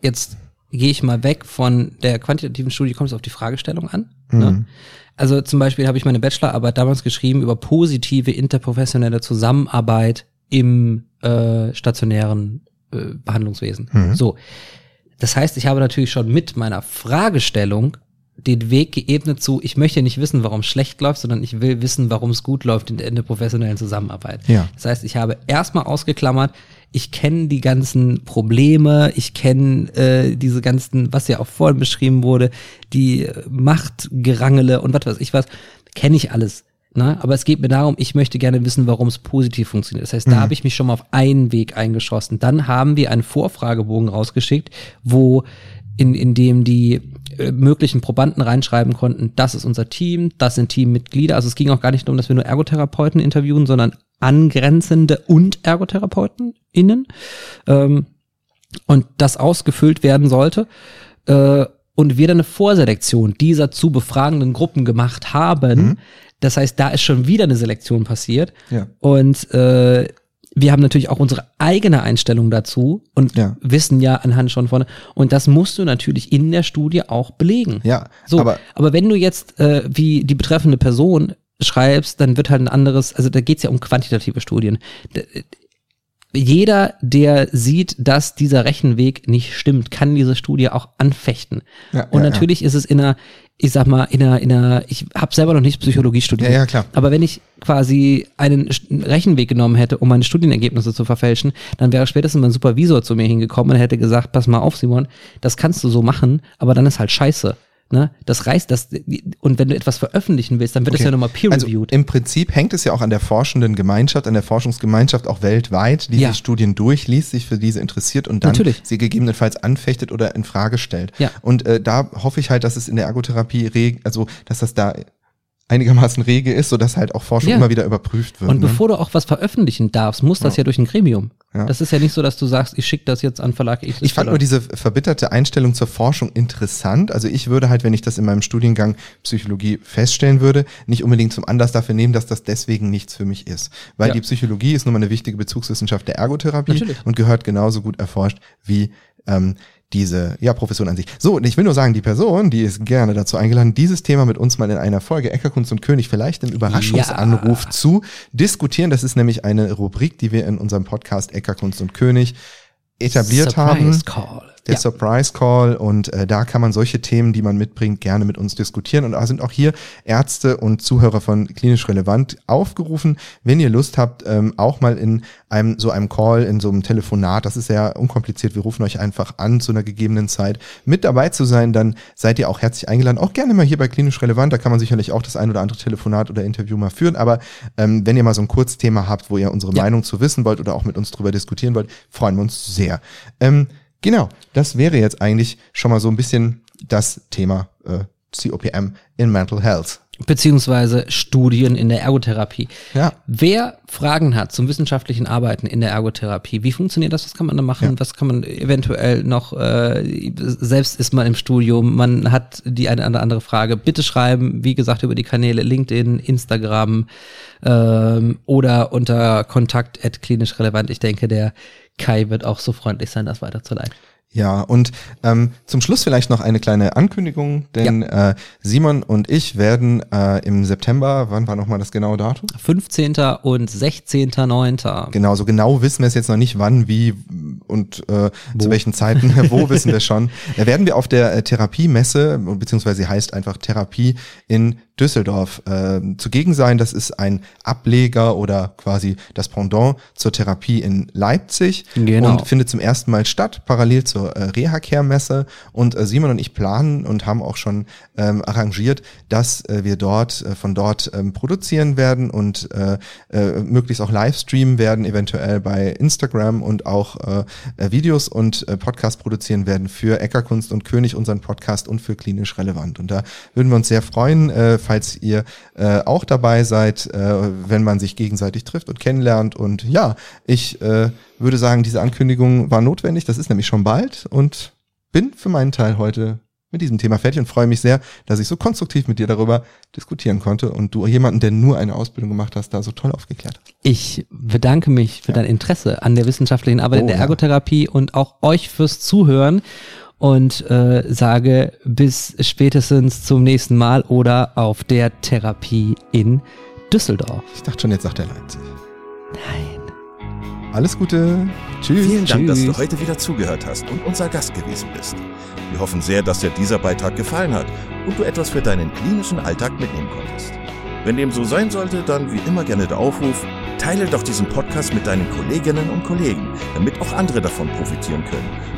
jetzt gehe ich mal weg von der quantitativen Studie, kommt es auf die Fragestellung an. Ne? Also zum Beispiel habe ich meine Bachelorarbeit damals geschrieben über positive interprofessionelle Zusammenarbeit im äh, stationären äh, Behandlungswesen. So, das heißt, ich habe natürlich schon mit meiner Fragestellung den Weg geebnet zu, ich möchte nicht wissen, warum es schlecht läuft, sondern ich will wissen, warum es gut läuft in der, professionellen Zusammenarbeit. Ja. Das heißt, ich habe erstmal ausgeklammert, ich kenne die ganzen Probleme, ich kenne äh, diese ganzen, was ja auch vorhin beschrieben wurde, die Machtgerangele und was weiß ich was, kenne ich alles. Ne? Aber es geht mir darum, ich möchte gerne wissen, warum es positiv funktioniert. Das heißt, da habe ich mich schon mal auf einen Weg eingeschossen. Dann haben wir einen Vorfragebogen rausgeschickt, wo in, in dem die möglichen Probanden reinschreiben konnten, das ist unser Team, das sind Teammitglieder. Also es ging auch gar nicht darum, dass wir nur Ergotherapeuten interviewen, sondern angrenzende und Ergotherapeuten innen. Ähm, und das ausgefüllt werden sollte. Äh, und wir dann eine Vorselektion dieser zu befragenden Gruppen gemacht haben. Das heißt, da ist schon wieder eine Selektion passiert. Ja. Und äh, wir haben natürlich auch unsere eigene Einstellung dazu und Ja. wissen ja anhand schon von. Und das musst du natürlich in der Studie auch belegen. ja, So, aber aber, wenn du jetzt äh, wie die betreffende Person schreibst, dann wird halt ein anderes, also da geht's ja um quantitative Studien. D jeder, der sieht, dass dieser Rechenweg nicht stimmt, kann diese Studie auch anfechten. Ja, Und ja, natürlich ist es in einer, ich sag mal, in einer, in einer, ich habe selber noch nicht Psychologie studiert. Ja, ja, klar. Aber wenn ich quasi einen Rechenweg genommen hätte, um meine Studienergebnisse zu verfälschen, dann wäre spätestens mein Supervisor zu mir hingekommen und hätte gesagt, pass mal auf, Simon, das kannst du so machen, aber dann ist halt scheiße. Ne? Das reißt das, und wenn du etwas veröffentlichen willst, dann wird das ja nochmal peer-reviewed. Also im Prinzip hängt es ja auch an der forschenden Gemeinschaft, an der Forschungsgemeinschaft auch weltweit, die Ja. die Studien durchliest, sich für diese interessiert und dann Natürlich. sie gegebenenfalls anfechtet oder in Frage stellt. Ja. Und äh, da hoffe ich halt, dass es in der Ergotherapie also dass das da einigermaßen rege ist, sodass halt auch Forschung Ja. immer wieder überprüft wird. Und ne? bevor du auch was veröffentlichen darfst, muss das ja, durch ein Gremium. Ja. Das ist ja nicht so, dass du sagst, ich schicke das jetzt an Verlag X. Ich fand nur diese verbitterte Einstellung zur Forschung interessant. Also ich würde halt, wenn ich das in meinem Studiengang Psychologie feststellen würde, nicht unbedingt zum Anlass dafür nehmen, dass das deswegen nichts für mich ist. Weil Ja. die Psychologie ist nun mal eine wichtige Bezugswissenschaft der Ergotherapie Natürlich. und gehört genauso gut erforscht wie ähm, diese ja, Profession an sich. So, und ich will nur sagen, die Person, die ist gerne dazu eingeladen, dieses Thema mit uns mal in einer Folge Eckerkunst und König vielleicht im Überraschungsanruf zu diskutieren. Das ist nämlich eine Rubrik, die wir in unserem Podcast Eckerkunst und König etabliert haben. Surprise Call. Der Ja. Surprise Call und äh, da kann man solche Themen, die man mitbringt, gerne mit uns diskutieren. Und da sind auch hier Ärzte und Zuhörer von Klinisch Relevant aufgerufen, wenn ihr Lust habt, ähm, auch mal in einem so einem Call, in so einem Telefonat, das ist sehr unkompliziert, wir rufen euch einfach an zu einer gegebenen Zeit, mit dabei zu sein, dann seid ihr auch herzlich eingeladen. Auch gerne mal hier bei Klinisch Relevant, da kann man sicherlich auch das ein oder andere Telefonat oder Interview mal führen. Aber ähm, wenn ihr mal so ein Kurzthema habt, wo ihr unsere Ja. Meinung zu wissen wollt oder auch mit uns drüber diskutieren wollt, freuen wir uns sehr. Ähm, Genau, das wäre jetzt eigentlich schon mal so ein bisschen das Thema äh, COPM in Mental Health. Beziehungsweise Studien in der Ergotherapie. Ja. Wer Fragen hat zum wissenschaftlichen Arbeiten in der Ergotherapie, wie funktioniert das? Was kann man da machen? Ja. Was kann man eventuell noch, äh, selbst ist man im Studium, man hat die eine oder andere Frage, bitte schreiben, wie gesagt, über die Kanäle LinkedIn, Instagram ähm, oder unter Kontakt at klinisch relevant. Ich denke, der Kai wird auch so freundlich sein, das weiterzuleiten. Ja, und ähm, zum Schluss vielleicht noch eine kleine Ankündigung, denn äh, Simon und ich werden äh, im September, wann war nochmal das genaue Datum? 15. und 16.9. Genau, so genau wissen wir es jetzt noch nicht, wann, wie und äh, zu welchen Zeiten, wo wissen wir schon. Da werden wir auf der äh, Therapiemesse, beziehungsweise sie heißt einfach Therapie in Düsseldorf äh, zugegen sein. Das ist ein Ableger oder quasi das Pendant zur Therapie in Leipzig Genau. und findet zum ersten Mal statt, parallel zur äh, Reha-Care-Messe. Und äh, Simon und ich planen und haben auch schon ähm, arrangiert, dass äh, wir dort äh, von dort ähm, produzieren werden und äh, äh, möglichst auch live streamen werden, eventuell bei Instagram und auch äh, äh, Videos und äh, Podcast produzieren werden für Eckerkunst und König, unseren Podcast und für klinisch relevant. Und da würden wir uns sehr freuen, äh, falls ihr äh, auch dabei seid, äh, wenn man sich gegenseitig trifft und kennenlernt. Und ja, ich äh, würde sagen, diese Ankündigung war notwendig. Das ist nämlich schon bald und bin für meinen Teil heute mit diesem Thema fertig und freue mich sehr, dass ich so konstruktiv mit dir darüber diskutieren konnte und du jemanden, der nur eine Ausbildung gemacht hast, da so toll aufgeklärt hast. Ich bedanke mich für dein Interesse an der wissenschaftlichen Arbeit in Oh, der ja. Ergotherapie und auch euch fürs Zuhören und äh, sage bis spätestens zum nächsten Mal oder auf der Therapie in Düsseldorf. Ich dachte schon, jetzt sagt er Leipzig. Nein. Alles Gute. Tschüss. Vielen Dank, dass du Tschüss. heute wieder zugehört hast und unser Gast gewesen bist. Wir hoffen sehr, dass dir dieser Beitrag gefallen hat und du etwas für deinen klinischen Alltag mitnehmen konntest. Wenn dem so sein sollte, dann wie immer gerne der Aufruf, teile doch diesen Podcast mit deinen Kolleginnen und Kollegen, damit auch andere davon profitieren können.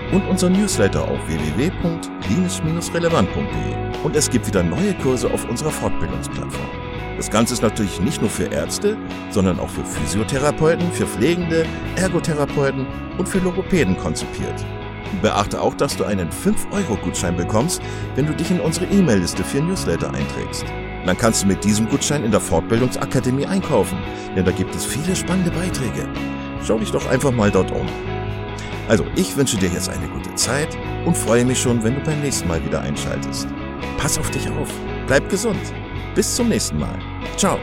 und unser Newsletter auf www.klinisch-relevant.de. Und es gibt wieder neue Kurse auf unserer Fortbildungsplattform. Das Ganze ist natürlich nicht nur für Ärzte, sondern auch für Physiotherapeuten, für Pflegende, Ergotherapeuten und für Logopäden konzipiert. Beachte auch, dass du einen 5-Euro-Gutschein bekommst, wenn du dich in unsere E-Mail-Liste für Newsletter einträgst. Dann kannst du mit diesem Gutschein in der Fortbildungsakademie einkaufen, denn da gibt es viele spannende Beiträge. Schau dich doch einfach mal dort um. Also, ich wünsche dir jetzt eine gute Zeit und freue mich schon, wenn du beim nächsten Mal wieder einschaltest. Pass auf dich auf, bleib gesund. Bis zum nächsten Mal. Ciao.